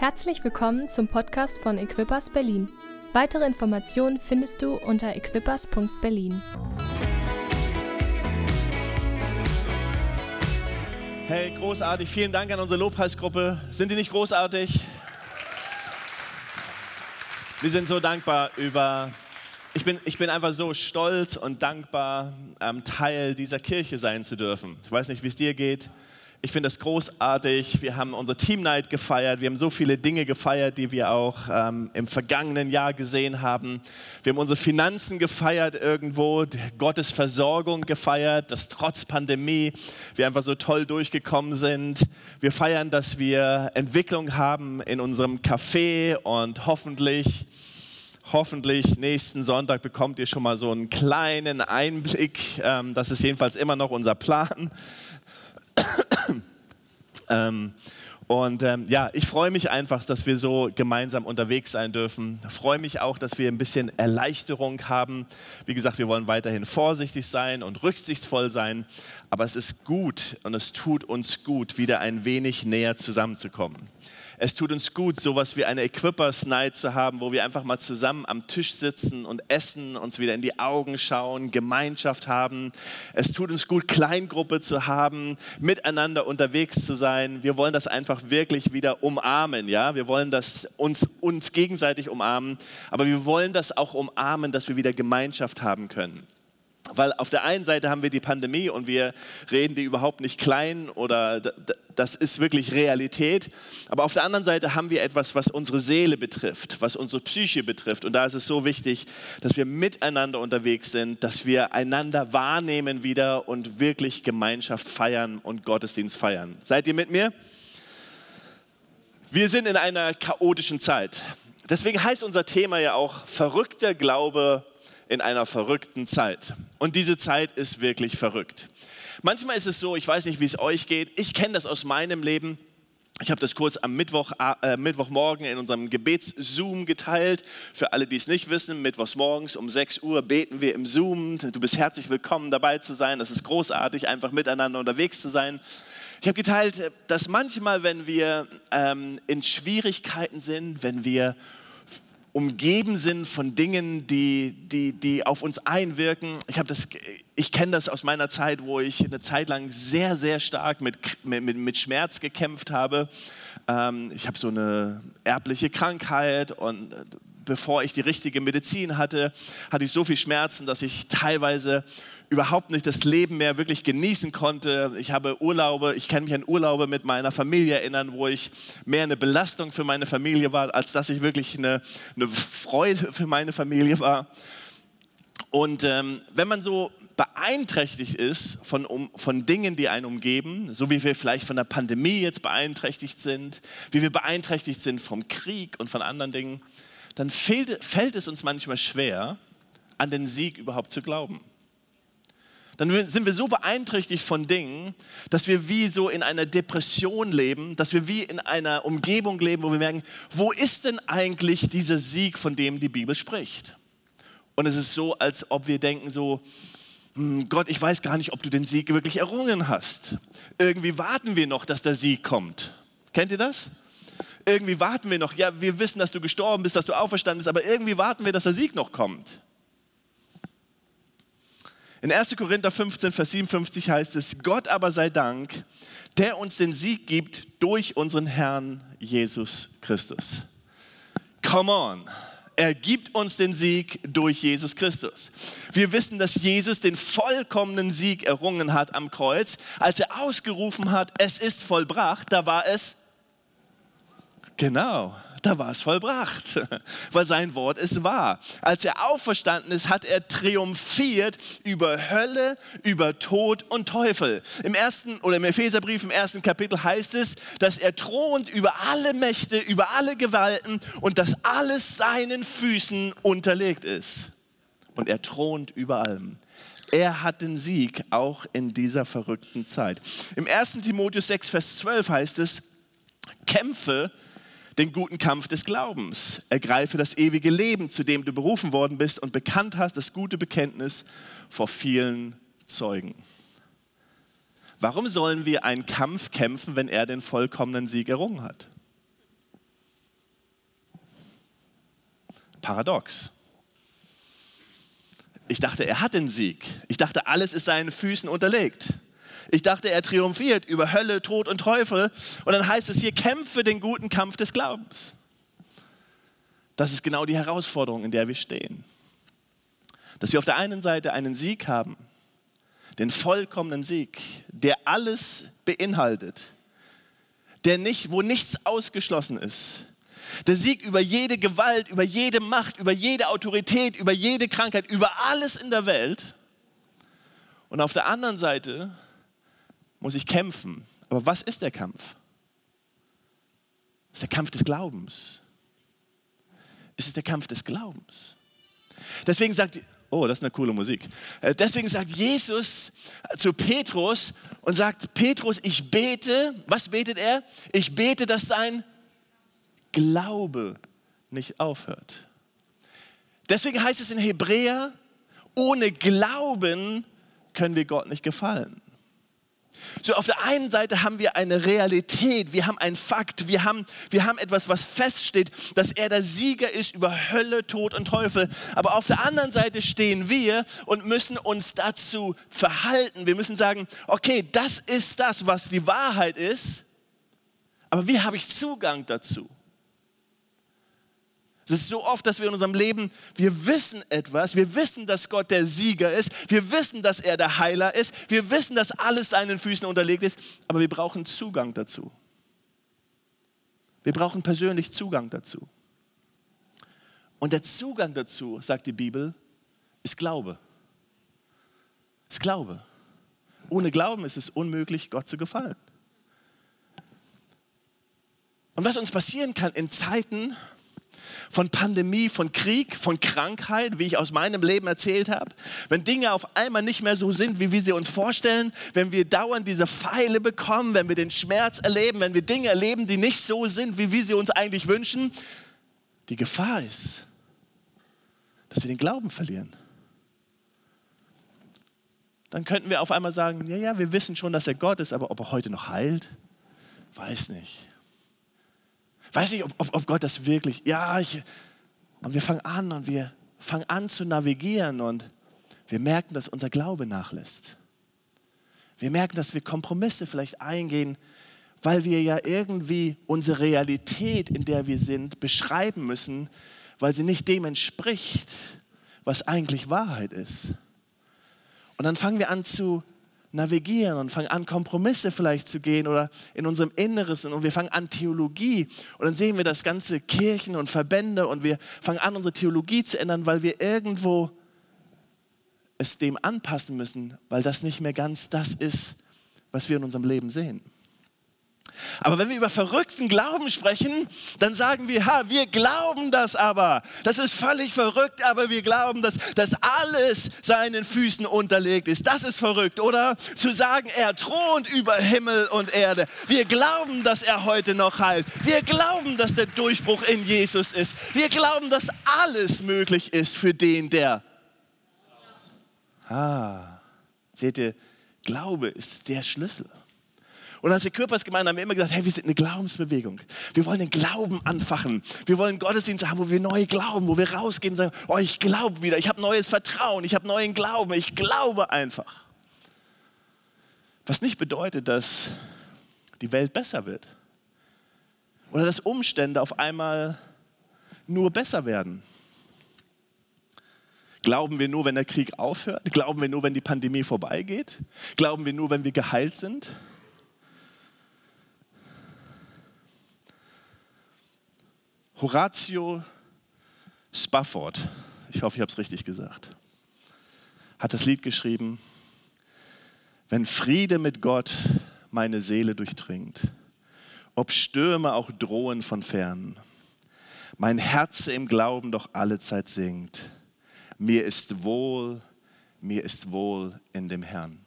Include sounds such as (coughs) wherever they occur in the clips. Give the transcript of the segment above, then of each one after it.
Herzlich willkommen zum Podcast von Equippers Berlin. Weitere Informationen findest du unter equippers.berlin. Hey, großartig. Vielen Dank an unsere Lobpreisgruppe. Sind die nicht großartig? Wir sind so dankbar über. Ich bin, ich bin einfach so stolz und dankbar, ähm, Teil dieser Kirche sein zu dürfen. Ich weiß nicht, wie es dir geht. Ich finde das großartig. Wir haben unsere Team Night gefeiert. Wir haben so viele Dinge gefeiert, die wir auch ähm, im vergangenen Jahr gesehen haben. Wir haben unsere Finanzen gefeiert irgendwo, Gottes Versorgung gefeiert, dass trotz Pandemie wir einfach so toll durchgekommen sind. Wir feiern, dass wir Entwicklung haben in unserem Café und hoffentlich hoffentlich nächsten Sonntag bekommt ihr schon mal so einen kleinen Einblick. Ähm, das ist jedenfalls immer noch unser Plan. Ähm, und ähm, ja, ich freue mich einfach, dass wir so gemeinsam unterwegs sein dürfen. Freue mich auch, dass wir ein bisschen Erleichterung haben. Wie gesagt, wir wollen weiterhin vorsichtig sein und rücksichtsvoll sein. Aber es ist gut und es tut uns gut, wieder ein wenig näher zusammenzukommen. Es tut uns gut, sowas wie eine Equippers Night zu haben, wo wir einfach mal zusammen am Tisch sitzen und essen, uns wieder in die Augen schauen, Gemeinschaft haben. Es tut uns gut, Kleingruppe zu haben, miteinander unterwegs zu sein. Wir wollen das einfach wirklich wieder umarmen, ja? Wir wollen das uns, uns gegenseitig umarmen, aber wir wollen das auch umarmen, dass wir wieder Gemeinschaft haben können. Weil auf der einen Seite haben wir die Pandemie und wir reden die überhaupt nicht klein oder das ist wirklich Realität. Aber auf der anderen Seite haben wir etwas, was unsere Seele betrifft, was unsere Psyche betrifft. Und da ist es so wichtig, dass wir miteinander unterwegs sind, dass wir einander wahrnehmen wieder und wirklich Gemeinschaft feiern und Gottesdienst feiern. Seid ihr mit mir? Wir sind in einer chaotischen Zeit. Deswegen heißt unser Thema ja auch verrückter Glaube in einer verrückten Zeit. Und diese Zeit ist wirklich verrückt. Manchmal ist es so, ich weiß nicht, wie es euch geht, ich kenne das aus meinem Leben. Ich habe das kurz am Mittwoch, äh, Mittwochmorgen in unserem Gebetszoom geteilt. Für alle, die es nicht wissen, mittwochs morgens um 6 Uhr beten wir im Zoom. Du bist herzlich willkommen dabei zu sein. Das ist großartig, einfach miteinander unterwegs zu sein. Ich habe geteilt, dass manchmal, wenn wir ähm, in Schwierigkeiten sind, wenn wir umgeben sind von Dingen, die, die, die auf uns einwirken. Ich, ich kenne das aus meiner Zeit, wo ich eine Zeit lang sehr, sehr stark mit, mit, mit Schmerz gekämpft habe. Ähm, ich habe so eine erbliche Krankheit und bevor ich die richtige Medizin hatte, hatte ich so viel Schmerzen, dass ich teilweise überhaupt nicht das Leben mehr wirklich genießen konnte. Ich habe Urlaube, ich kann mich an Urlaube mit meiner Familie erinnern, wo ich mehr eine Belastung für meine Familie war, als dass ich wirklich eine, eine Freude für meine Familie war. Und ähm, wenn man so beeinträchtigt ist von, um, von Dingen, die einen umgeben, so wie wir vielleicht von der Pandemie jetzt beeinträchtigt sind, wie wir beeinträchtigt sind vom Krieg und von anderen Dingen, dann fehlt, fällt es uns manchmal schwer, an den Sieg überhaupt zu glauben dann sind wir so beeinträchtigt von Dingen, dass wir wie so in einer Depression leben, dass wir wie in einer Umgebung leben, wo wir merken, wo ist denn eigentlich dieser Sieg, von dem die Bibel spricht? Und es ist so, als ob wir denken so, hm, Gott, ich weiß gar nicht, ob du den Sieg wirklich errungen hast. Irgendwie warten wir noch, dass der Sieg kommt. Kennt ihr das? Irgendwie warten wir noch. Ja, wir wissen, dass du gestorben bist, dass du auferstanden bist, aber irgendwie warten wir, dass der Sieg noch kommt. In 1. Korinther 15, Vers 57 heißt es, Gott aber sei Dank, der uns den Sieg gibt durch unseren Herrn Jesus Christus. Come on. Er gibt uns den Sieg durch Jesus Christus. Wir wissen, dass Jesus den vollkommenen Sieg errungen hat am Kreuz. Als er ausgerufen hat, es ist vollbracht, da war es genau da war es vollbracht, (laughs) weil sein Wort ist wahr. Als er auferstanden ist, hat er triumphiert über Hölle, über Tod und Teufel. Im ersten oder im Epheserbrief im ersten Kapitel heißt es, dass er thront über alle Mächte, über alle Gewalten und dass alles seinen Füßen unterlegt ist. Und er thront über allem. Er hat den Sieg auch in dieser verrückten Zeit. Im 1. Timotheus 6, Vers 12 heißt es, kämpfe den guten Kampf des Glaubens. Ergreife das ewige Leben, zu dem du berufen worden bist und bekannt hast, das gute Bekenntnis vor vielen Zeugen. Warum sollen wir einen Kampf kämpfen, wenn er den vollkommenen Sieg errungen hat? Paradox. Ich dachte, er hat den Sieg. Ich dachte, alles ist seinen Füßen unterlegt. Ich dachte, er triumphiert über Hölle, Tod und Teufel. Und dann heißt es hier, kämpfe den guten Kampf des Glaubens. Das ist genau die Herausforderung, in der wir stehen. Dass wir auf der einen Seite einen Sieg haben, den vollkommenen Sieg, der alles beinhaltet, der nicht, wo nichts ausgeschlossen ist. Der Sieg über jede Gewalt, über jede Macht, über jede Autorität, über jede Krankheit, über alles in der Welt. Und auf der anderen Seite muss ich kämpfen. Aber was ist der Kampf? Es ist der Kampf des Glaubens. Es ist der Kampf des Glaubens. Deswegen sagt, oh, das ist eine coole Musik. Äh, deswegen sagt Jesus zu Petrus und sagt, Petrus, ich bete, was betet er? Ich bete, dass dein Glaube nicht aufhört. Deswegen heißt es in Hebräer, ohne Glauben können wir Gott nicht gefallen. So, auf der einen Seite haben wir eine Realität, wir haben einen Fakt, wir haben, wir haben etwas, was feststeht, dass er der Sieger ist über Hölle, Tod und Teufel. Aber auf der anderen Seite stehen wir und müssen uns dazu verhalten. Wir müssen sagen, okay, das ist das, was die Wahrheit ist, aber wie habe ich Zugang dazu? Es ist so oft, dass wir in unserem Leben, wir wissen etwas, wir wissen, dass Gott der Sieger ist, wir wissen, dass er der Heiler ist, wir wissen, dass alles seinen Füßen unterlegt ist, aber wir brauchen Zugang dazu. Wir brauchen persönlich Zugang dazu. Und der Zugang dazu, sagt die Bibel, ist Glaube. Ist Glaube. Ohne Glauben ist es unmöglich, Gott zu gefallen. Und was uns passieren kann in Zeiten, von Pandemie, von Krieg, von Krankheit, wie ich aus meinem Leben erzählt habe, wenn Dinge auf einmal nicht mehr so sind, wie wir sie uns vorstellen, wenn wir dauernd diese Pfeile bekommen, wenn wir den Schmerz erleben, wenn wir Dinge erleben, die nicht so sind, wie wir sie uns eigentlich wünschen, die Gefahr ist, dass wir den Glauben verlieren. Dann könnten wir auf einmal sagen, ja, ja, wir wissen schon, dass er Gott ist, aber ob er heute noch heilt, weiß nicht. Weiß nicht, ob, ob, Gott das wirklich, ja, ich, und wir fangen an und wir fangen an zu navigieren und wir merken, dass unser Glaube nachlässt. Wir merken, dass wir Kompromisse vielleicht eingehen, weil wir ja irgendwie unsere Realität, in der wir sind, beschreiben müssen, weil sie nicht dem entspricht, was eigentlich Wahrheit ist. Und dann fangen wir an zu navigieren und fangen an, Kompromisse vielleicht zu gehen oder in unserem Inneres und wir fangen an, Theologie und dann sehen wir das ganze Kirchen und Verbände und wir fangen an, unsere Theologie zu ändern, weil wir irgendwo es dem anpassen müssen, weil das nicht mehr ganz das ist, was wir in unserem Leben sehen. Aber wenn wir über verrückten Glauben sprechen, dann sagen wir, ha, wir glauben das aber. Das ist völlig verrückt, aber wir glauben, dass, dass alles seinen Füßen unterlegt ist. Das ist verrückt, oder? Zu sagen, er thront über Himmel und Erde. Wir glauben, dass er heute noch heilt. Wir glauben, dass der Durchbruch in Jesus ist. Wir glauben, dass alles möglich ist für den, der. Ah, seht ihr, Glaube ist der Schlüssel. Und als die Körpersgemeinde haben wir immer gesagt, hey, wir sind eine Glaubensbewegung. Wir wollen den Glauben anfachen. Wir wollen Gottesdienste haben, wo wir neu glauben, wo wir rausgehen und sagen, oh, ich glaube wieder, ich habe neues Vertrauen, ich habe neuen Glauben, ich glaube einfach. Was nicht bedeutet, dass die Welt besser wird. Oder dass Umstände auf einmal nur besser werden. Glauben wir nur, wenn der Krieg aufhört? Glauben wir nur, wenn die Pandemie vorbeigeht? Glauben wir nur, wenn wir geheilt sind? Horatio Spafford, ich hoffe, ich habe es richtig gesagt, hat das Lied geschrieben, wenn Friede mit Gott meine Seele durchdringt, ob Stürme auch drohen von fern, mein Herz im Glauben doch allezeit singt, mir ist wohl, mir ist wohl in dem Herrn.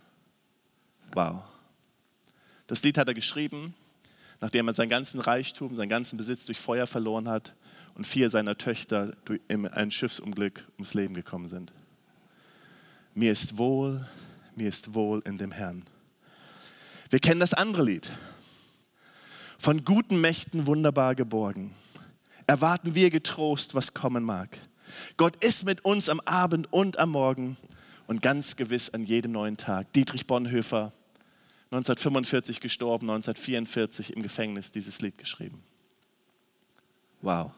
Wow. Das Lied hat er geschrieben, nachdem er seinen ganzen Reichtum, seinen ganzen Besitz durch Feuer verloren hat und vier seiner Töchter in ein Schiffsunglück ums Leben gekommen sind. Mir ist wohl, mir ist wohl in dem Herrn. Wir kennen das andere Lied. Von guten Mächten wunderbar geborgen. Erwarten wir getrost, was kommen mag. Gott ist mit uns am Abend und am Morgen und ganz gewiss an jedem neuen Tag. Dietrich Bonhoeffer, 1945 gestorben, 1944 im Gefängnis dieses Lied geschrieben. Wow,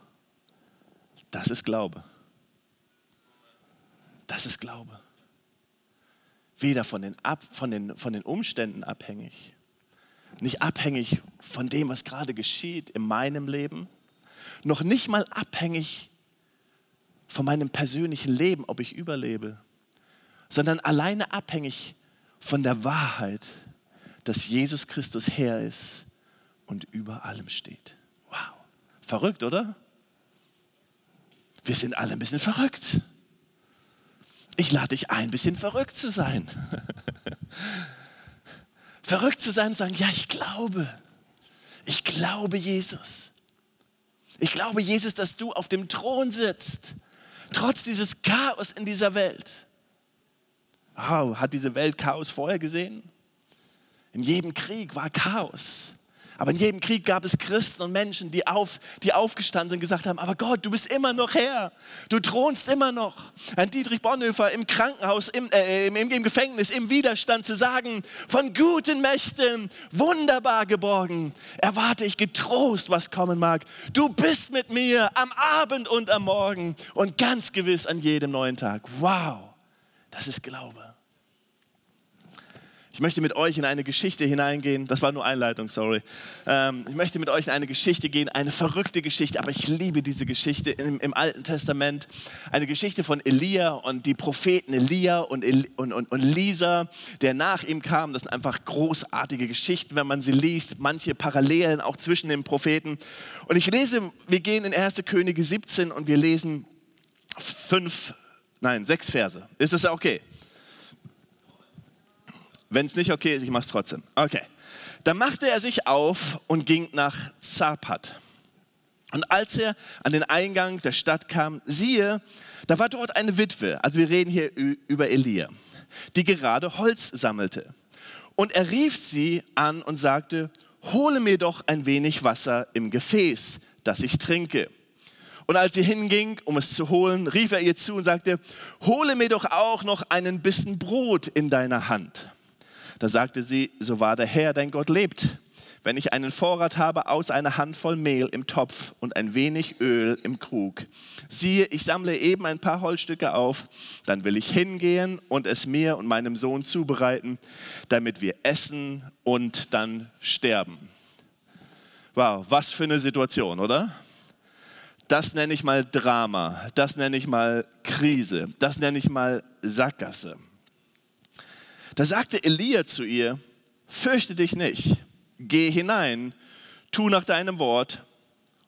das ist Glaube. Das ist Glaube. Weder von den, Ab, von den, von den Umständen abhängig, nicht abhängig von dem, was gerade geschieht in meinem Leben, noch nicht mal abhängig von meinem persönlichen Leben, ob ich überlebe, sondern alleine abhängig von der Wahrheit, dass Jesus Christus Herr ist und über allem steht. Wow. Verrückt, oder? Wir sind alle ein bisschen verrückt. Ich lade dich ein, ein bisschen verrückt zu sein. (laughs) verrückt zu sein und sagen, ja, ich glaube. Ich glaube Jesus. Ich glaube Jesus, dass du auf dem Thron sitzt, trotz dieses Chaos in dieser Welt. Wow, hat diese Welt Chaos vorher gesehen? In jedem Krieg war Chaos. Aber in jedem Krieg gab es Christen und Menschen, die, auf, die aufgestanden sind und gesagt haben, aber Gott, du bist immer noch Herr, du thronst immer noch. Ein Dietrich Bonhoeffer im Krankenhaus, im, äh, im, im Gefängnis, im Widerstand zu sagen, von guten Mächten, wunderbar geborgen, erwarte ich getrost, was kommen mag. Du bist mit mir am Abend und am Morgen und ganz gewiss an jedem neuen Tag. Wow, das ist Glaube. Ich möchte mit euch in eine Geschichte hineingehen. Das war nur Einleitung, sorry. Ähm, ich möchte mit euch in eine Geschichte gehen, eine verrückte Geschichte, aber ich liebe diese Geschichte im, im Alten Testament. Eine Geschichte von Elia und die Propheten Elia und, El und, und, und Lisa, der nach ihm kam. Das sind einfach großartige Geschichten, wenn man sie liest. Manche Parallelen auch zwischen den Propheten. Und ich lese, wir gehen in 1. Könige 17 und wir lesen fünf, nein, sechs Verse. Ist das okay? Wenn es nicht okay ist, ich mache es trotzdem. Okay. Dann machte er sich auf und ging nach Zapat. Und als er an den Eingang der Stadt kam, siehe, da war dort eine Witwe, also wir reden hier über Elia, die gerade Holz sammelte. Und er rief sie an und sagte, hole mir doch ein wenig Wasser im Gefäß, dass ich trinke. Und als sie hinging, um es zu holen, rief er ihr zu und sagte, hole mir doch auch noch einen Bissen Brot in deiner Hand. Da sagte sie, so wahr der Herr, dein Gott lebt. Wenn ich einen Vorrat habe aus einer Handvoll Mehl im Topf und ein wenig Öl im Krug, siehe, ich sammle eben ein paar Holzstücke auf, dann will ich hingehen und es mir und meinem Sohn zubereiten, damit wir essen und dann sterben. Wow, was für eine Situation, oder? Das nenne ich mal Drama, das nenne ich mal Krise, das nenne ich mal Sackgasse. Da sagte Elia zu ihr, fürchte dich nicht, geh hinein, tu nach deinem Wort.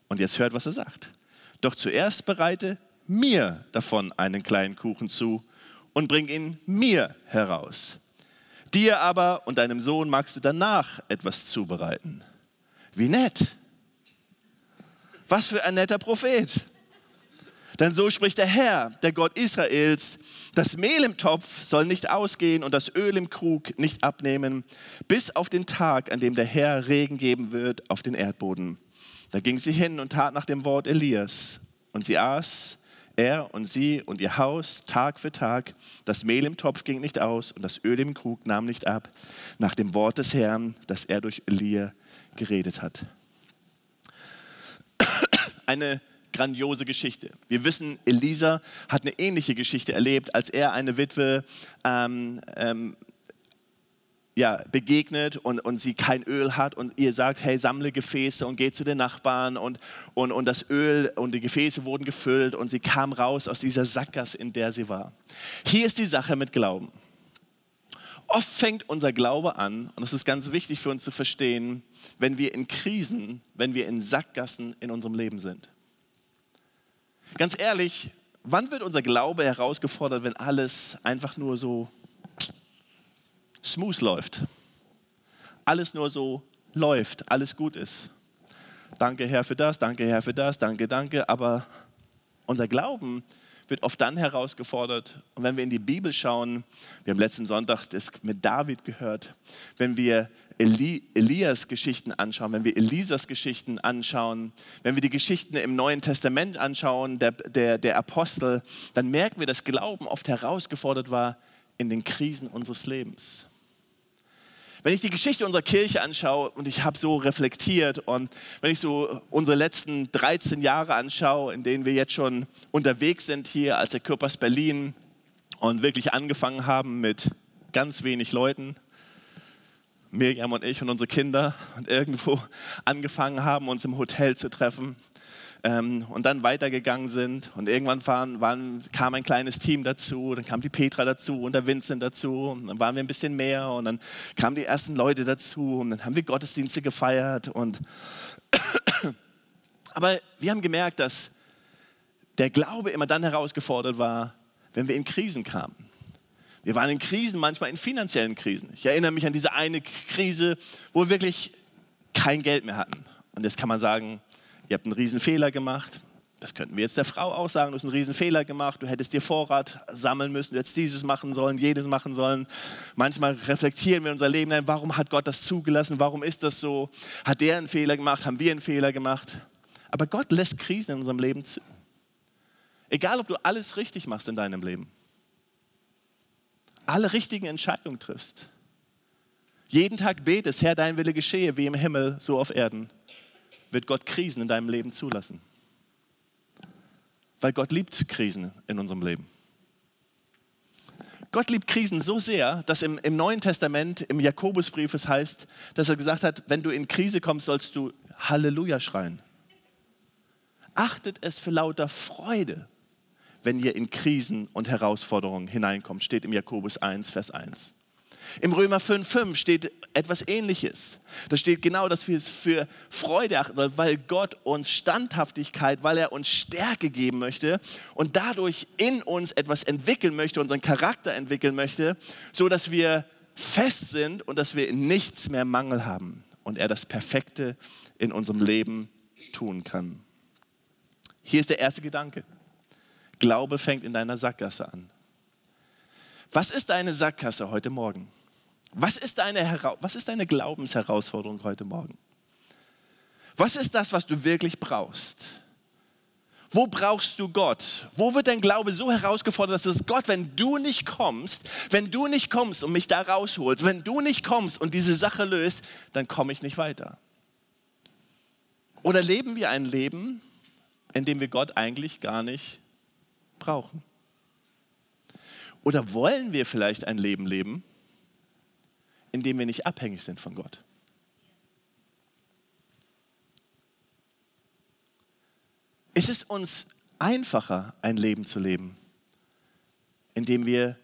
Und jetzt hört, was er sagt. Doch zuerst bereite mir davon einen kleinen Kuchen zu und bring ihn mir heraus. Dir aber und deinem Sohn magst du danach etwas zubereiten. Wie nett. Was für ein netter Prophet. Denn so spricht der Herr, der Gott Israels, das Mehl im Topf soll nicht ausgehen und das Öl im Krug nicht abnehmen, bis auf den Tag, an dem der Herr Regen geben wird auf den Erdboden. Da ging sie hin und tat nach dem Wort Elias. Und sie aß, er und sie und ihr Haus, Tag für Tag. Das Mehl im Topf ging nicht aus und das Öl im Krug nahm nicht ab, nach dem Wort des Herrn, das er durch Elia geredet hat. Eine grandiose Geschichte. Wir wissen, Elisa hat eine ähnliche Geschichte erlebt, als er eine Witwe ähm, ähm, ja, begegnet und, und sie kein Öl hat und ihr sagt, hey, sammle Gefäße und geh zu den Nachbarn und, und, und das Öl und die Gefäße wurden gefüllt und sie kam raus aus dieser Sackgasse, in der sie war. Hier ist die Sache mit Glauben. Oft fängt unser Glaube an, und das ist ganz wichtig für uns zu verstehen, wenn wir in Krisen, wenn wir in Sackgassen in unserem Leben sind. Ganz ehrlich, wann wird unser Glaube herausgefordert, wenn alles einfach nur so smooth läuft? Alles nur so läuft, alles gut ist. Danke Herr für das, danke Herr für das, danke, danke. Aber unser Glauben wird oft dann herausgefordert. Und wenn wir in die Bibel schauen, wir haben letzten Sonntag das mit David gehört, wenn wir Eli, Elias Geschichten anschauen, wenn wir Elisas Geschichten anschauen, wenn wir die Geschichten im Neuen Testament anschauen, der, der, der Apostel, dann merken wir, dass Glauben oft herausgefordert war in den Krisen unseres Lebens. Wenn ich die Geschichte unserer Kirche anschaue und ich habe so reflektiert und wenn ich so unsere letzten 13 Jahre anschaue, in denen wir jetzt schon unterwegs sind hier als der Körpers Berlin und wirklich angefangen haben mit ganz wenig Leuten, Miriam und ich und unsere Kinder und irgendwo angefangen haben, uns im Hotel zu treffen ähm, und dann weitergegangen sind. Und irgendwann waren, waren, kam ein kleines Team dazu, dann kam die Petra dazu und der Vincent dazu. Und dann waren wir ein bisschen mehr und dann kamen die ersten Leute dazu und dann haben wir Gottesdienste gefeiert. Und (coughs) Aber wir haben gemerkt, dass der Glaube immer dann herausgefordert war, wenn wir in Krisen kamen. Wir waren in Krisen, manchmal in finanziellen Krisen. Ich erinnere mich an diese eine Krise, wo wir wirklich kein Geld mehr hatten. Und jetzt kann man sagen, ihr habt einen riesen Fehler gemacht. Das könnten wir jetzt der Frau auch sagen, du hast einen riesen Fehler gemacht, du hättest dir Vorrat sammeln müssen, du hättest dieses machen sollen, jedes machen sollen. Manchmal reflektieren wir unser Leben, warum hat Gott das zugelassen, warum ist das so? Hat der einen Fehler gemacht, haben wir einen Fehler gemacht? Aber Gott lässt Krisen in unserem Leben zu. Egal, ob du alles richtig machst in deinem Leben alle richtigen Entscheidungen triffst. Jeden Tag betest, Herr, dein Wille geschehe, wie im Himmel, so auf Erden, wird Gott Krisen in deinem Leben zulassen. Weil Gott liebt Krisen in unserem Leben. Gott liebt Krisen so sehr, dass im, im Neuen Testament, im Jakobusbrief es heißt, dass er gesagt hat, wenn du in Krise kommst, sollst du Halleluja schreien. Achtet es für lauter Freude, wenn ihr in Krisen und Herausforderungen hineinkommt, steht im Jakobus 1, Vers 1. Im Römer 5, 5 steht etwas Ähnliches. Da steht genau, dass wir es für Freude achten sollen, weil Gott uns Standhaftigkeit, weil er uns Stärke geben möchte und dadurch in uns etwas entwickeln möchte, unseren Charakter entwickeln möchte, so dass wir fest sind und dass wir nichts mehr Mangel haben und er das Perfekte in unserem Leben tun kann. Hier ist der erste Gedanke. Glaube fängt in deiner Sackgasse an. Was ist deine Sackgasse heute Morgen? Was ist deine, was ist deine Glaubensherausforderung heute Morgen? Was ist das, was du wirklich brauchst? Wo brauchst du Gott? Wo wird dein Glaube so herausgefordert, dass es Gott, wenn du nicht kommst, wenn du nicht kommst und mich da rausholst, wenn du nicht kommst und diese Sache löst, dann komme ich nicht weiter? Oder leben wir ein Leben, in dem wir Gott eigentlich gar nicht brauchen? Oder wollen wir vielleicht ein Leben leben, in dem wir nicht abhängig sind von Gott? Ist es uns einfacher, ein Leben zu leben, in dem wir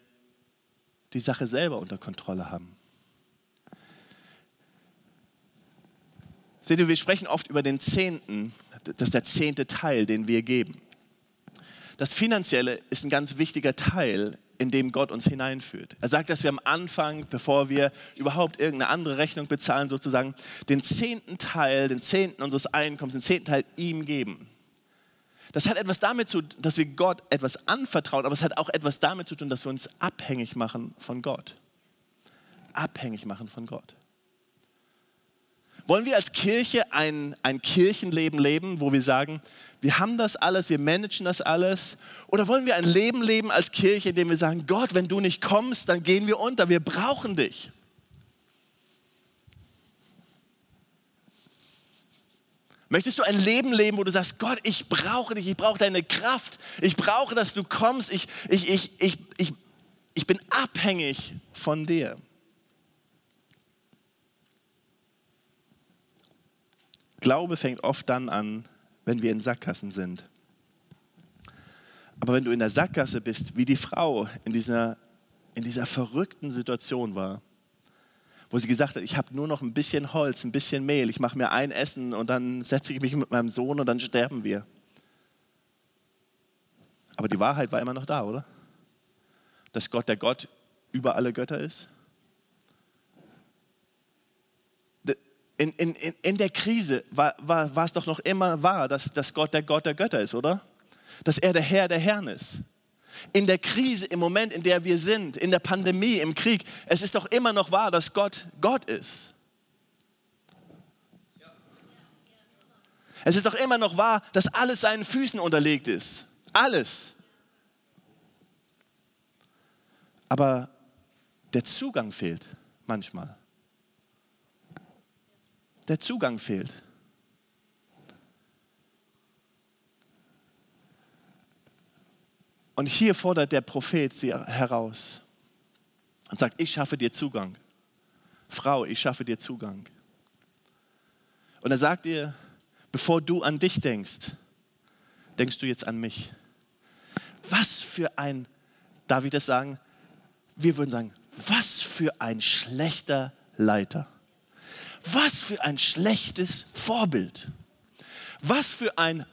die Sache selber unter Kontrolle haben? Seht ihr, wir sprechen oft über den Zehnten, das ist der zehnte Teil, den wir geben das Finanzielle ist ein ganz wichtiger Teil, in dem Gott uns hineinführt. Er sagt, dass wir am Anfang, bevor wir überhaupt irgendeine andere Rechnung bezahlen, sozusagen den zehnten Teil, den zehnten unseres Einkommens, den zehnten Teil ihm geben. Das hat etwas damit zu tun, dass wir Gott etwas anvertrauen, aber es hat auch etwas damit zu tun, dass wir uns abhängig machen von Gott. Abhängig machen von Gott. Wollen wir als Kirche ein, ein Kirchenleben leben, wo wir sagen, wir haben das alles, wir managen das alles? Oder wollen wir ein Leben leben als Kirche, in dem wir sagen, Gott, wenn du nicht kommst, dann gehen wir unter, wir brauchen dich? Möchtest du ein Leben leben, wo du sagst, Gott, ich brauche dich, ich brauche deine Kraft, ich brauche, dass du kommst, ich, ich, ich, ich, ich, ich bin abhängig von dir? Glaube fängt oft dann an, wenn wir in Sackgassen sind. Aber wenn du in der Sackgasse bist, wie die Frau in dieser, in dieser verrückten Situation war, wo sie gesagt hat, ich habe nur noch ein bisschen Holz, ein bisschen Mehl, ich mache mir ein Essen und dann setze ich mich mit meinem Sohn und dann sterben wir. Aber die Wahrheit war immer noch da, oder? Dass Gott der Gott über alle Götter ist in, in, in der Krise war, war, war es doch noch immer wahr, dass, dass Gott der Gott der Götter ist, oder? Dass er der Herr der Herren ist. In der Krise, im Moment, in der wir sind, in der Pandemie, im Krieg, es ist doch immer noch wahr, dass Gott Gott ist. Es ist doch immer noch wahr, dass alles seinen Füßen unterlegt ist. Alles. Aber der Zugang fehlt manchmal. Der Zugang fehlt. Und hier fordert der Prophet sie heraus und sagt, ich schaffe dir Zugang. Frau, ich schaffe dir Zugang. Und er sagt ihr, bevor du an dich denkst, denkst du jetzt an mich. Was für ein, darf ich das sagen? Wir würden sagen, was für ein schlechter Leiter. Was für ein schlechtes Vorbild. Was für ein,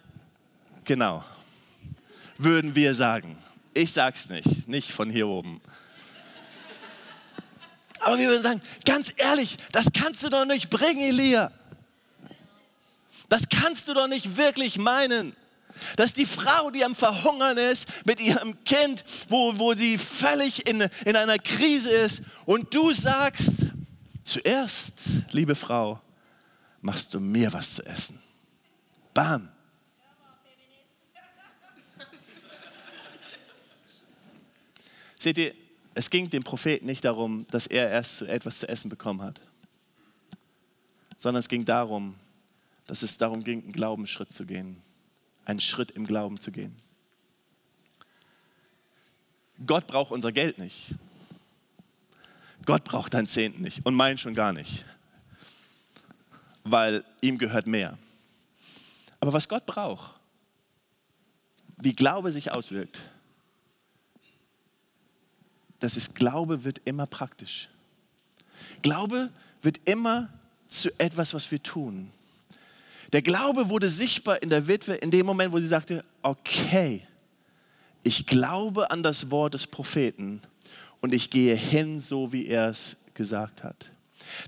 genau, würden wir sagen. Ich sag's nicht, nicht von hier oben. Aber wir würden sagen, ganz ehrlich, das kannst du doch nicht bringen, Elia. Das kannst du doch nicht wirklich meinen. Dass die Frau, die am Verhungern ist mit ihrem Kind, wo, wo sie völlig in, in einer Krise ist und du sagst, zuerst, liebe Frau, machst du mir was zu essen. Bam. Seht ihr, es ging dem Propheten nicht darum, dass er erst etwas zu essen bekommen hat, sondern es ging darum, dass es darum ging, einen Glaubensschritt zu gehen, einen Schritt im Glauben zu gehen. Gott braucht unser Geld nicht. Gott braucht deinen Zehnten nicht und meinen schon gar nicht, weil ihm gehört mehr. Aber was Gott braucht, wie Glaube sich auswirkt, das ist, Glaube wird immer praktisch. Glaube wird immer zu etwas, was wir tun. Der Glaube wurde sichtbar in der Witwe in dem Moment, wo sie sagte, okay, ich glaube an das Wort des Propheten und ich gehe hin, so wie er es gesagt hat.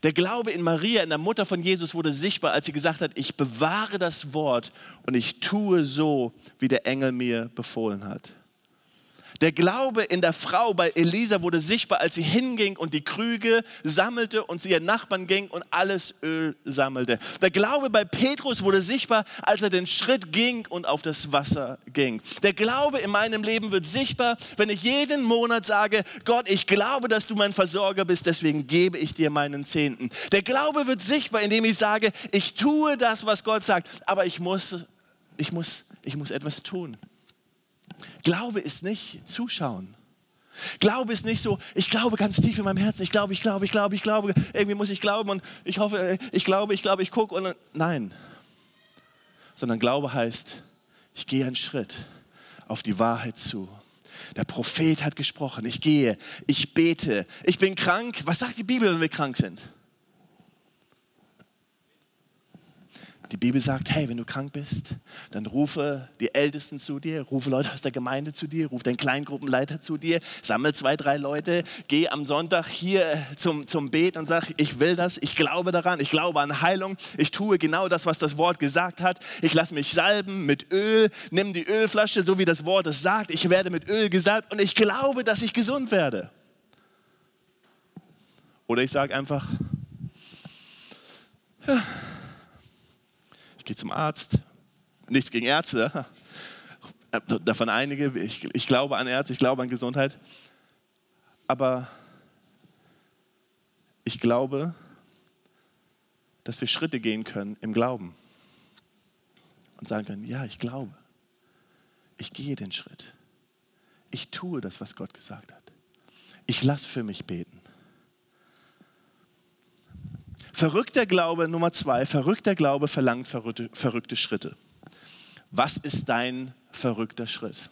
Der Glaube in Maria, in der Mutter von Jesus, wurde sichtbar, als sie gesagt hat, ich bewahre das Wort und ich tue so, wie der Engel mir befohlen hat. Der Glaube in der Frau bei Elisa wurde sichtbar, als sie hinging und die Krüge sammelte und zu ihren Nachbarn ging und alles Öl sammelte. Der Glaube bei Petrus wurde sichtbar, als er den Schritt ging und auf das Wasser ging. Der Glaube in meinem Leben wird sichtbar, wenn ich jeden Monat sage, Gott, ich glaube, dass du mein Versorger bist, deswegen gebe ich dir meinen Zehnten. Der Glaube wird sichtbar, indem ich sage, ich tue das, was Gott sagt, aber ich muss, ich muss, ich muss etwas tun. Glaube ist nicht zuschauen. Glaube ist nicht so, ich glaube ganz tief in meinem Herzen, ich glaube, ich glaube, ich glaube, ich glaube, irgendwie muss ich glauben und ich hoffe, ich glaube, ich glaube, ich gucke und nein. Sondern Glaube heißt, ich gehe einen Schritt auf die Wahrheit zu. Der Prophet hat gesprochen, ich gehe, ich bete, ich bin krank. Was sagt die Bibel, wenn wir krank sind? Die Bibel sagt, hey, wenn du krank bist, dann rufe die Ältesten zu dir, rufe Leute aus der Gemeinde zu dir, rufe deinen Kleingruppenleiter zu dir, sammle zwei, drei Leute, geh am Sonntag hier zum, zum Bet und sag, ich will das, ich glaube daran, ich glaube an Heilung, ich tue genau das, was das Wort gesagt hat, ich lasse mich salben mit Öl, nimm die Ölflasche, so wie das Wort es sagt, ich werde mit Öl gesalbt und ich glaube, dass ich gesund werde. Oder ich sage einfach, ja, ich gehe zum Arzt. Nichts gegen Ärzte. (laughs) Davon einige. Ich, ich glaube an Ärzte, ich glaube an Gesundheit. Aber ich glaube, dass wir Schritte gehen können im Glauben und sagen können, ja, ich glaube. Ich gehe den Schritt. Ich tue das, was Gott gesagt hat. Ich lasse für mich beten. Verrückter Glaube Nummer zwei, verrückter Glaube verlangt verrückte, verrückte Schritte. Was ist dein verrückter Schritt?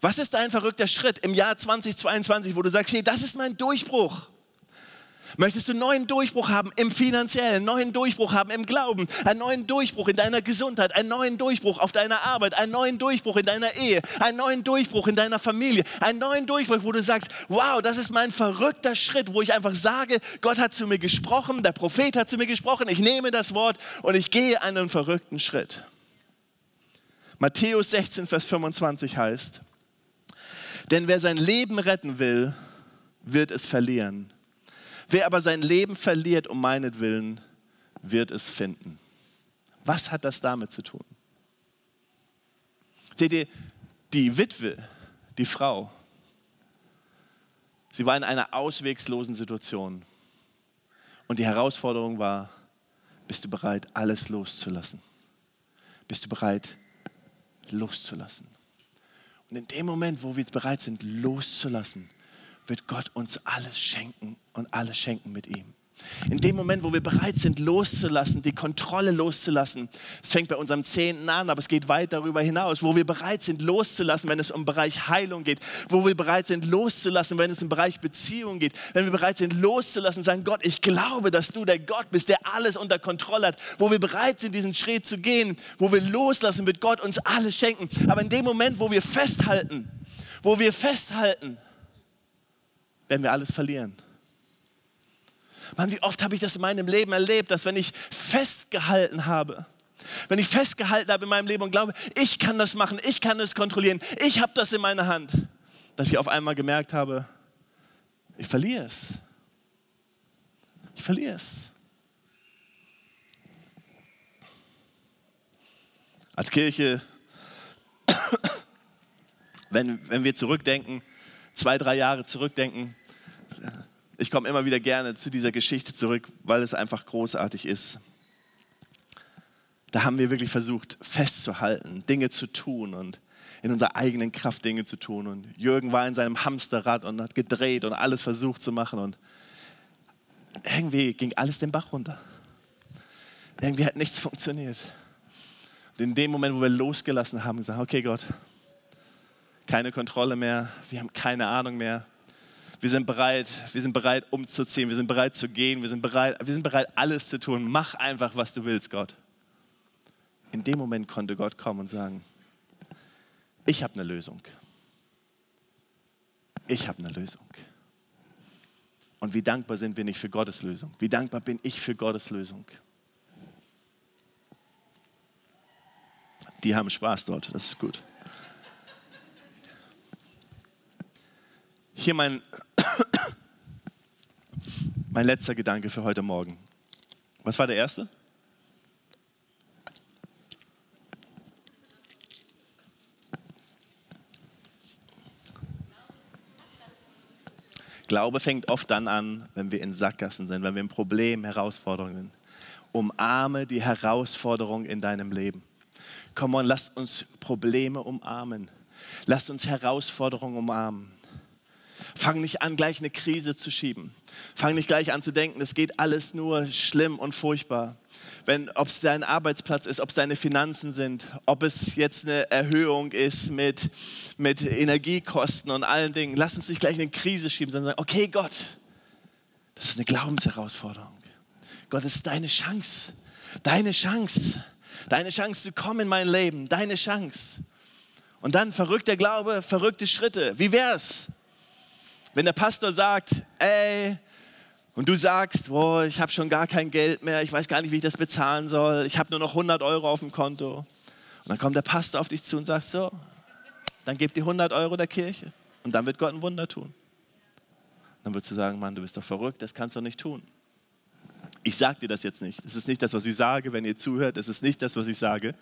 Was ist dein verrückter Schritt im Jahr 2022, wo du sagst, hey, das ist mein Durchbruch? Möchtest du einen neuen Durchbruch haben im finanziellen, einen neuen Durchbruch haben im Glauben, einen neuen Durchbruch in deiner Gesundheit, einen neuen Durchbruch auf deiner Arbeit, einen neuen Durchbruch in deiner Ehe, einen neuen Durchbruch in deiner Familie, einen neuen Durchbruch, wo du sagst, wow, das ist mein verrückter Schritt, wo ich einfach sage, Gott hat zu mir gesprochen, der Prophet hat zu mir gesprochen, ich nehme das Wort und ich gehe einen verrückten Schritt. Matthäus 16, Vers 25 heißt, Denn wer sein Leben retten will, wird es verlieren. Wer aber sein Leben verliert um meinetwillen, wird es finden. Was hat das damit zu tun? Seht ihr, die Witwe, die Frau, sie war in einer auswegslosen Situation. Und die Herausforderung war, bist du bereit, alles loszulassen? Bist du bereit, loszulassen? Und in dem Moment, wo wir bereit sind, loszulassen, wird Gott uns alles schenken und alles schenken mit ihm. In dem Moment, wo wir bereit sind, loszulassen, die Kontrolle loszulassen, es fängt bei unserem Zehnten an, aber es geht weit darüber hinaus, wo wir bereit sind, loszulassen, wenn es um Bereich Heilung geht, wo wir bereit sind, loszulassen, wenn es im Bereich Beziehung geht, wenn wir bereit sind, loszulassen, sagen, Gott, ich glaube, dass du der Gott bist, der alles unter Kontrolle hat, wo wir bereit sind, diesen Schritt zu gehen, wo wir loslassen, wird Gott uns alles schenken. Aber in dem Moment, wo wir festhalten, wo wir festhalten, werden wir alles verlieren. Mann, wie oft habe ich das in meinem Leben erlebt, dass wenn ich festgehalten habe, wenn ich festgehalten habe in meinem Leben und glaube, ich kann das machen, ich kann es kontrollieren, ich habe das in meiner Hand, dass ich auf einmal gemerkt habe, ich verliere es. Ich verliere es. Als Kirche, (coughs) wenn, wenn wir zurückdenken, zwei, drei Jahre zurückdenken, ich komme immer wieder gerne zu dieser Geschichte zurück, weil es einfach großartig ist. Da haben wir wirklich versucht, festzuhalten, Dinge zu tun und in unserer eigenen Kraft Dinge zu tun. Und Jürgen war in seinem Hamsterrad und hat gedreht und alles versucht zu machen. Und irgendwie ging alles den Bach runter. Irgendwie hat nichts funktioniert. Und in dem Moment, wo wir losgelassen haben, gesagt, okay Gott, keine Kontrolle mehr, wir haben keine Ahnung mehr, wir sind bereit, wir sind bereit umzuziehen, wir sind bereit zu gehen, wir sind bereit, wir sind bereit alles zu tun. Mach einfach, was du willst, Gott. In dem Moment konnte Gott kommen und sagen, ich habe eine Lösung. Ich habe eine Lösung. Und wie dankbar sind wir nicht für Gottes Lösung? Wie dankbar bin ich für Gottes Lösung? Die haben Spaß dort, das ist gut. Hier mein (coughs) mein letzter Gedanke für heute Morgen. Was war der erste? Glaube fängt oft dann an, wenn wir in Sackgassen sind, wenn wir in Problemen, Herausforderungen sind. Umarme die Herausforderung in deinem Leben. Komm on, lasst uns Probleme umarmen. Lasst uns Herausforderungen umarmen. Fang nicht an, gleich eine Krise zu schieben. Fang nicht gleich an zu denken, es geht alles nur schlimm und furchtbar. Ob es dein Arbeitsplatz ist, ob es deine Finanzen sind, ob es jetzt eine Erhöhung ist mit, mit Energiekosten und allen Dingen. Lass uns nicht gleich in eine Krise schieben, sondern sagen, okay Gott, das ist eine Glaubensherausforderung. Gott, das ist deine Chance. Deine Chance. Deine Chance zu kommen in mein Leben. Deine Chance. Und dann verrückter Glaube, verrückte Schritte. Wie wär's? Wenn der Pastor sagt, ey, und du sagst, boah, ich habe schon gar kein Geld mehr, ich weiß gar nicht, wie ich das bezahlen soll, ich habe nur noch 100 Euro auf dem Konto. Und dann kommt der Pastor auf dich zu und sagt, so, dann gib die 100 Euro der Kirche und dann wird Gott ein Wunder tun. Dann würdest du sagen, Mann, du bist doch verrückt, das kannst du nicht tun. Ich sage dir das jetzt nicht. Das ist nicht das, was ich sage, wenn ihr zuhört. Das ist nicht das, was ich sage.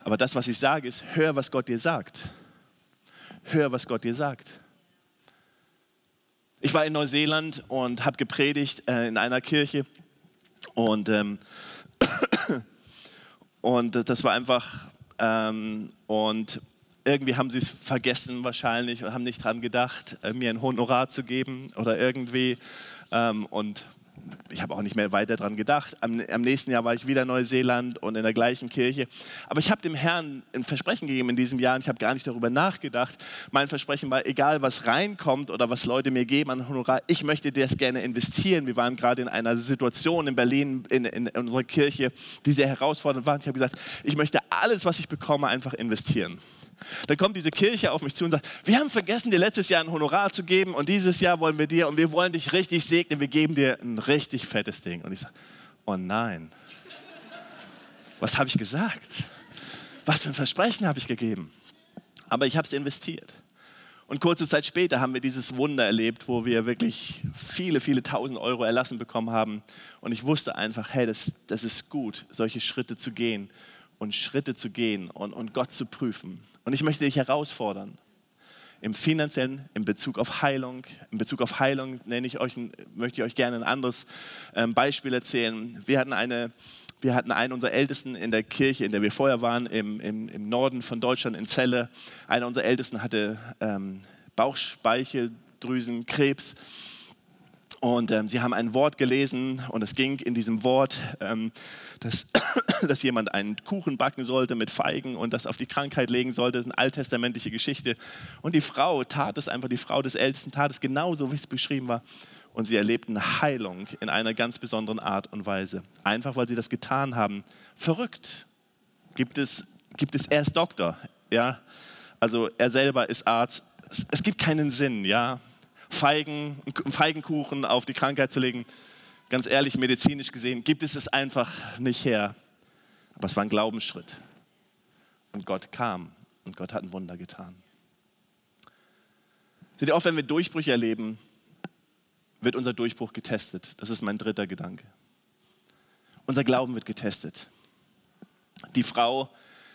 Aber das, was ich sage, ist, hör, was Gott dir sagt. Hör, was Gott dir sagt. Ich war in Neuseeland und habe gepredigt äh, in einer Kirche. Und, ähm, (coughs) und das war einfach ähm, und irgendwie haben sie es vergessen wahrscheinlich und haben nicht dran gedacht, äh, mir ein Honorar zu geben oder irgendwie ähm, und ich habe auch nicht mehr weiter daran gedacht. Am, am, nächsten Jahr war ich wieder in Neuseeland und in der gleichen Kirche. Aber ich habe dem Herrn ein Versprechen gegeben in diesem Jahr und ich habe gar nicht darüber nachgedacht. Mein Versprechen war, egal was reinkommt oder was Leute mir geben an Honorar, ich möchte das gerne investieren. Wir waren gerade in einer Situation in Berlin, in, in, in unserer Kirche, die sehr herausfordernd war. Ich habe gesagt, ich möchte alles, was ich bekomme, einfach investieren. Dann kommt diese Kirche auf mich zu und sagt, wir haben vergessen, dir letztes Jahr ein Honorar zu geben und dieses Jahr wollen wir dir und wir wollen dich richtig segnen, wir geben dir ein richtig fettes Ding. Und ich sage, oh nein, was habe ich gesagt? Was für ein Versprechen habe ich gegeben? Aber ich habe es investiert. Und kurze Zeit später haben wir dieses Wunder erlebt, wo wir wirklich viele, viele tausend Euro erlassen bekommen haben. Und ich wusste einfach, hey, das, das ist gut, solche Schritte zu gehen und Schritte zu gehen und, und Gott zu prüfen. Und ich möchte dich herausfordern, im finanziellen, in Bezug auf Heilung. In Bezug auf Heilung nenne ich euch, möchte ich euch gerne ein anderes ähm, Beispiel erzählen. Wir hatten eine wir hatten einen unserer Ältesten in der Kirche, in der wir vorher waren, im, im, im Norden von Deutschland, in Celle. Einer unserer Ältesten hatte ähm, Bauchspeicheldrüsenkrebs. Und ähm, sie haben ein Wort gelesen und es ging in diesem Wort, ähm, dass, (coughs) dass jemand einen Kuchen backen sollte mit Feigen und das auf die Krankheit legen sollte. Das ist eine alttestamentliche Geschichte. Und die Frau tat es einfach, die Frau des Ältesten tat es genauso, wie es beschrieben war und sie erlebten Heilung in einer ganz besonderen Art und Weise. Einfach weil sie das getan haben. Verrückt. Gibt es, gibt es, er ist Doktor, ja. Also er selber ist Arzt. Es, es gibt keinen Sinn, ja. Feigen, Feigenkuchen auf die Krankheit zu legen, ganz ehrlich, medizinisch gesehen, gibt es es einfach nicht her. Aber es war ein Glaubensschritt. Und Gott kam und Gott hat ein Wunder getan. Seht ihr, oft wenn wir Durchbrüche erleben, wird unser Durchbruch getestet. Das ist mein dritter Gedanke. Unser Glauben wird getestet. Die Frau,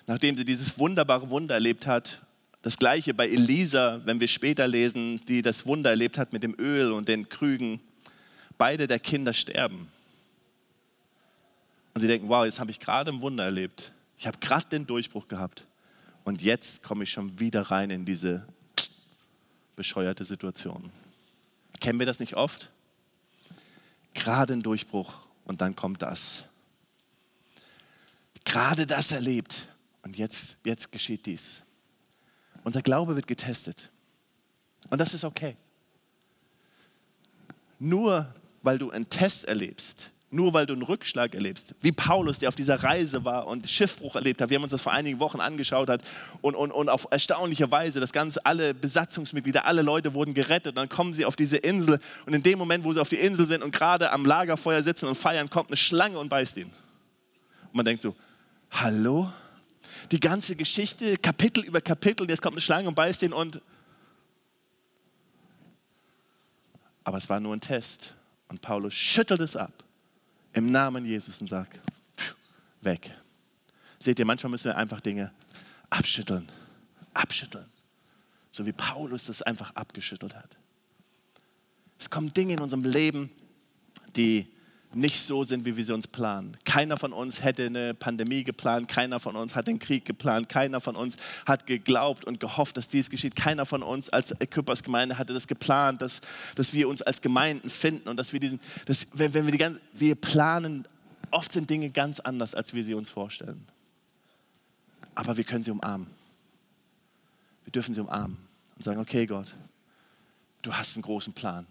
nachdem sie dieses wunderbare Wunder erlebt hat, das gleiche bei Elisa, wenn wir später lesen, die das Wunder erlebt hat mit dem Öl und den Krügen, beide der Kinder sterben. Und sie denken, wow, jetzt habe ich gerade ein Wunder erlebt. Ich habe gerade den Durchbruch gehabt. Und jetzt komme ich schon wieder rein in diese bescheuerte Situation. Kennen wir das nicht oft? Gerade ein Durchbruch und dann kommt das. Gerade das erlebt und jetzt, jetzt geschieht dies. Unser Glaube wird getestet und das ist okay. Nur weil du einen Test erlebst, nur weil du einen Rückschlag erlebst. Wie Paulus, der auf dieser Reise war und Schiffbruch erlebt hat. Wir haben uns das vor einigen Wochen angeschaut hat und, und, und auf erstaunliche Weise, das ganze, alle Besatzungsmitglieder, alle Leute wurden gerettet. Und dann kommen sie auf diese Insel und in dem Moment, wo sie auf die Insel sind und gerade am Lagerfeuer sitzen und feiern, kommt eine Schlange und beißt ihn. Und man denkt so, hallo? Die ganze Geschichte, Kapitel über Kapitel, und jetzt kommt eine Schlange und beißt ihn und... Aber es war nur ein Test. Und Paulus schüttelt es ab im Namen Jesus und sag, weg. Seht ihr, manchmal müssen wir einfach Dinge abschütteln, abschütteln. So wie Paulus das einfach abgeschüttelt hat. Es kommen Dinge in unserem Leben, die nicht so sind, wie wir sie uns planen. Keiner von uns hätte eine Pandemie geplant, keiner von uns hat den Krieg geplant, keiner von uns hat geglaubt und gehofft, dass dies geschieht. Keiner von uns als Equippers Gemeinde hatte das geplant, dass, dass wir uns als Gemeinden finden und dass wir diesen, dass, wenn, wenn wir die ganze, wir planen, oft sind Dinge ganz anders, als wir sie uns vorstellen. Aber wir können sie umarmen. Wir dürfen sie umarmen und sagen, okay Gott, du hast einen großen Plan.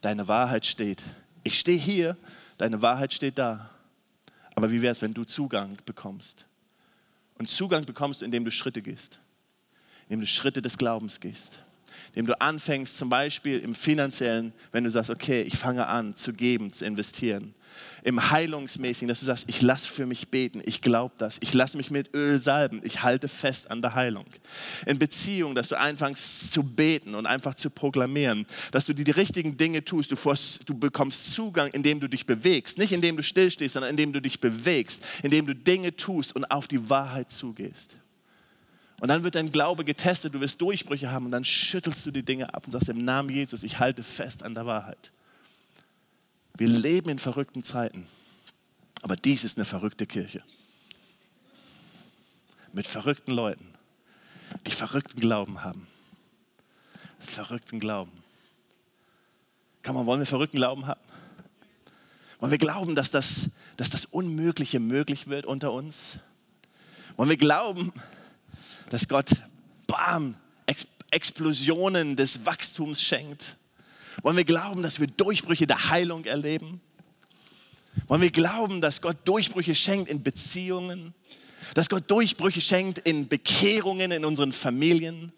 Deine Wahrheit steht ich stehe hier, deine Wahrheit steht da. Aber wie wäre es, wenn du Zugang bekommst? Und Zugang bekommst du, indem du Schritte gehst, indem du Schritte des Glaubens gehst indem du anfängst, zum Beispiel im finanziellen, wenn du sagst, okay, ich fange an zu geben, zu investieren. Im Heilungsmäßigen, dass du sagst, ich lasse für mich beten, ich glaube das, ich lasse mich mit Öl salben, ich halte fest an der Heilung. In Beziehung, dass du anfängst zu beten und einfach zu proklamieren, dass du die, die richtigen Dinge tust, du, forst, du bekommst Zugang, indem du dich bewegst, nicht indem du stillstehst, sondern indem du dich bewegst, indem du Dinge tust und auf die Wahrheit zugehst. Und dann wird dein Glaube getestet, du wirst Durchbrüche haben und dann schüttelst du die Dinge ab und sagst im Namen Jesus, ich halte fest an der Wahrheit. Wir leben in verrückten Zeiten, aber dies ist eine verrückte Kirche. Mit verrückten Leuten, die verrückten Glauben haben. Verrückten Glauben. Kann man, wollen wir verrückten Glauben haben? Wollen wir glauben, dass das, dass das Unmögliche möglich wird unter uns? Wollen wir glauben, dass Gott, bam, Ex Explosionen des Wachstums schenkt? Wollen wir glauben, dass wir Durchbrüche der Heilung erleben? Wollen wir glauben, dass Gott Durchbrüche schenkt in Beziehungen? Dass Gott Durchbrüche schenkt in Bekehrungen in unseren Familien?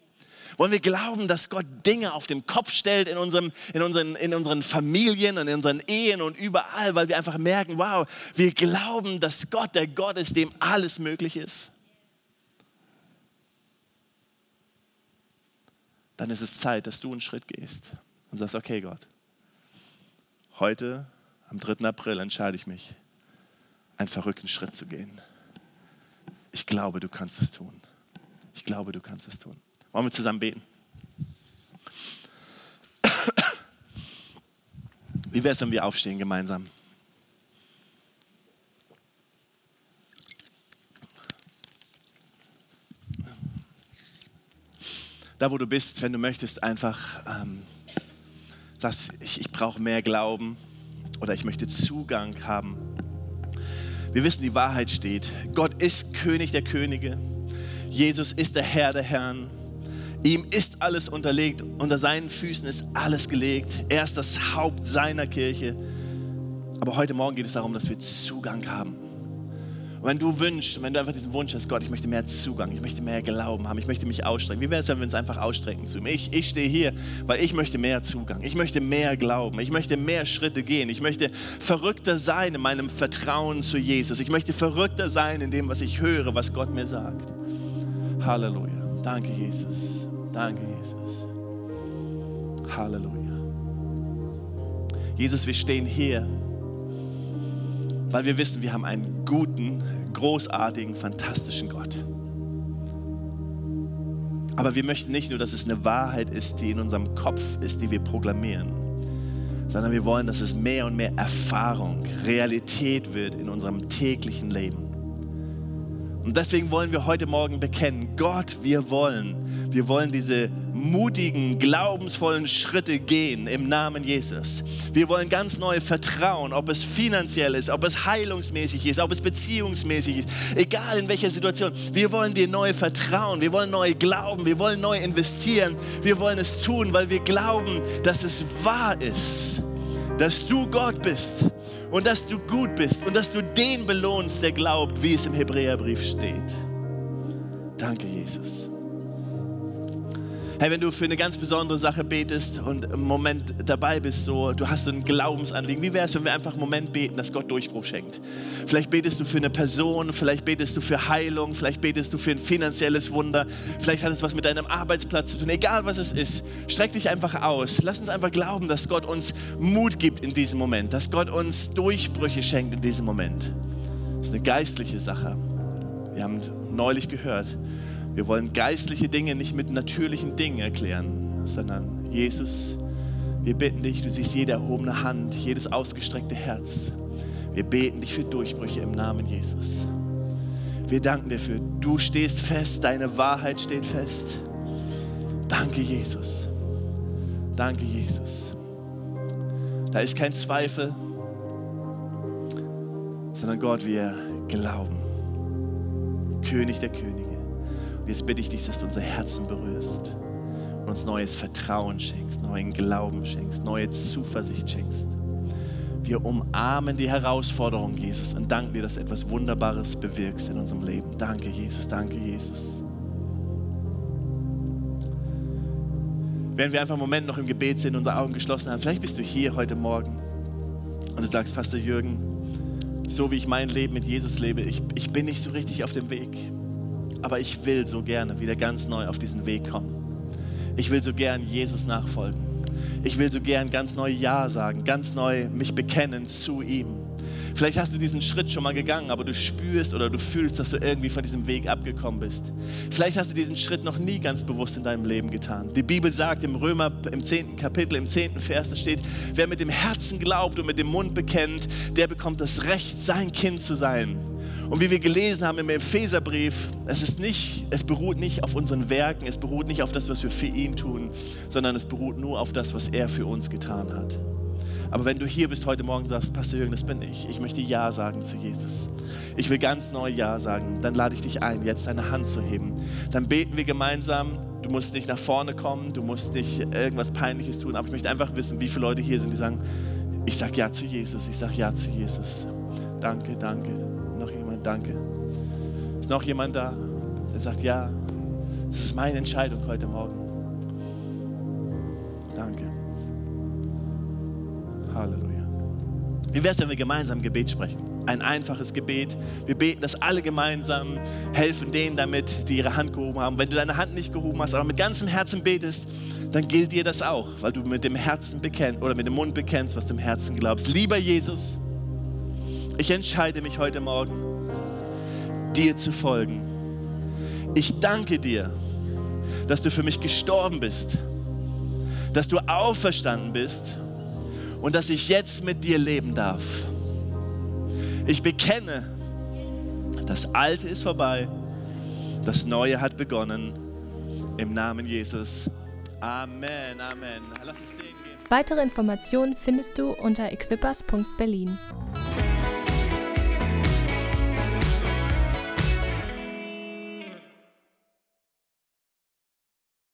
Wollen wir glauben, dass Gott Dinge auf den Kopf stellt in, unserem, in, unseren, in unseren Familien und in unseren Ehen und überall, weil wir einfach merken, wow, wir glauben, dass Gott der Gott ist, dem alles möglich ist? dann ist es Zeit, dass du einen Schritt gehst und sagst, okay Gott, heute am 3. April entscheide ich mich, einen verrückten Schritt zu gehen. Ich glaube, du kannst es tun. Ich glaube, du kannst es tun. Wollen wir zusammen beten? Wie wäre es, wenn wir aufstehen gemeinsam? Da, wo du bist, wenn du möchtest, einfach ähm, sagst, ich, ich brauche mehr Glauben oder ich möchte Zugang haben. Wir wissen, die Wahrheit steht. Gott ist König der Könige. Jesus ist der Herr der Herren. Ihm ist alles unterlegt, unter seinen Füßen ist alles gelegt. Er ist das Haupt seiner Kirche. Aber heute Morgen geht es darum, dass wir Zugang haben. Und wenn du wünschst, wenn du einfach diesen Wunsch hast, Gott, ich möchte mehr Zugang, ich möchte mehr Glauben haben, ich möchte mich ausstrecken. Wie wäre es, wenn wir uns einfach ausstrecken zu ihm? Ich, ich stehe hier, weil ich möchte mehr Zugang, ich möchte mehr Glauben, ich möchte mehr Schritte gehen, ich möchte verrückter sein in meinem Vertrauen zu Jesus. Ich möchte verrückter sein in dem, was ich höre, was Gott mir sagt. Halleluja. Danke, Jesus. Danke, Jesus. Halleluja. Jesus, wir stehen hier weil wir wissen, wir haben einen guten, großartigen, fantastischen Gott. Aber wir möchten nicht nur, dass es eine Wahrheit ist, die in unserem Kopf ist, die wir proklamieren, sondern wir wollen, dass es mehr und mehr Erfahrung, Realität wird in unserem täglichen Leben. Und deswegen wollen wir heute Morgen bekennen, Gott, wir wollen, wir wollen diese mutigen, glaubensvollen Schritte gehen im Namen Jesus. Wir wollen ganz neu vertrauen, ob es finanziell ist, ob es heilungsmäßig ist, ob es beziehungsmäßig ist, egal in welcher Situation. Wir wollen dir neu vertrauen, wir wollen neu glauben, wir wollen neu investieren, wir wollen es tun, weil wir glauben, dass es wahr ist, dass du Gott bist und dass du gut bist und dass du den belohnst, der glaubt, wie es im Hebräerbrief steht. Danke, Jesus. Hey, wenn du für eine ganz besondere Sache betest und im Moment dabei bist, so, du hast so ein Glaubensanliegen, wie wäre es, wenn wir einfach einen Moment beten, dass Gott Durchbruch schenkt? Vielleicht betest du für eine Person, vielleicht betest du für Heilung, vielleicht betest du für ein finanzielles Wunder, vielleicht hat es was mit deinem Arbeitsplatz zu tun, egal was es ist. Streck dich einfach aus. Lass uns einfach glauben, dass Gott uns Mut gibt in diesem Moment, dass Gott uns Durchbrüche schenkt in diesem Moment. Das ist eine geistliche Sache. Wir haben neulich gehört, wir wollen geistliche Dinge nicht mit natürlichen Dingen erklären, sondern Jesus, wir bitten dich, du siehst jede erhobene Hand, jedes ausgestreckte Herz. Wir beten dich für Durchbrüche im Namen Jesus. Wir danken dir für, du stehst fest, deine Wahrheit steht fest. Danke, Jesus. Danke, Jesus. Da ist kein Zweifel, sondern Gott, wir glauben. König der Könige. Jetzt bitte ich dich, dass du unser Herzen berührst und uns neues Vertrauen schenkst, neuen Glauben schenkst, neue Zuversicht schenkst. Wir umarmen die Herausforderung, Jesus, und danken dir, dass du etwas Wunderbares bewirkst in unserem Leben. Danke, Jesus, danke, Jesus. Während wir einfach einen Moment noch im Gebet sind, unsere Augen geschlossen haben, vielleicht bist du hier heute Morgen und du sagst, Pastor Jürgen, so wie ich mein Leben mit Jesus lebe, ich, ich bin nicht so richtig auf dem Weg aber ich will so gerne wieder ganz neu auf diesen Weg kommen. Ich will so gern Jesus nachfolgen. Ich will so gern ganz neu Ja sagen, ganz neu mich bekennen zu ihm. Vielleicht hast du diesen Schritt schon mal gegangen, aber du spürst oder du fühlst, dass du irgendwie von diesem Weg abgekommen bist. Vielleicht hast du diesen Schritt noch nie ganz bewusst in deinem Leben getan. Die Bibel sagt im Römer im 10. Kapitel, im 10. Vers, da steht, wer mit dem Herzen glaubt und mit dem Mund bekennt, der bekommt das Recht, sein Kind zu sein. Und wie wir gelesen haben im Epheserbrief, es, ist nicht, es beruht nicht auf unseren Werken, es beruht nicht auf das, was wir für ihn tun, sondern es beruht nur auf das, was er für uns getan hat. Aber wenn du hier bist heute Morgen und sagst, Pastor Jürgen, das bin ich, ich möchte Ja sagen zu Jesus. Ich will ganz neu Ja sagen, dann lade ich dich ein, jetzt deine Hand zu heben. Dann beten wir gemeinsam. Du musst nicht nach vorne kommen, du musst nicht irgendwas Peinliches tun, aber ich möchte einfach wissen, wie viele Leute hier sind, die sagen, ich sage Ja zu Jesus, ich sage Ja zu Jesus. Danke, danke danke. Ist noch jemand da, der sagt, ja, das ist meine Entscheidung heute Morgen. Danke. Halleluja. Wie wäre es, wenn wir gemeinsam Gebet sprechen? ein einfaches Gebet. Wir beten das alle gemeinsam, helfen denen damit, die ihre Hand gehoben haben. Wenn du deine Hand nicht gehoben hast, aber mit ganzem Herzen betest, dann gilt dir das auch, weil du mit dem Herzen bekennst oder mit dem Mund bekennst, was du im Herzen glaubst. Lieber Jesus, ich entscheide mich heute Morgen, dir zu folgen. Ich danke dir, dass du für mich gestorben bist, dass du auferstanden bist und dass ich jetzt mit dir leben darf. Ich bekenne, das Alte ist vorbei, das Neue hat begonnen. Im Namen Jesus. Amen, Amen. Weitere Informationen findest du unter equippers.berlin.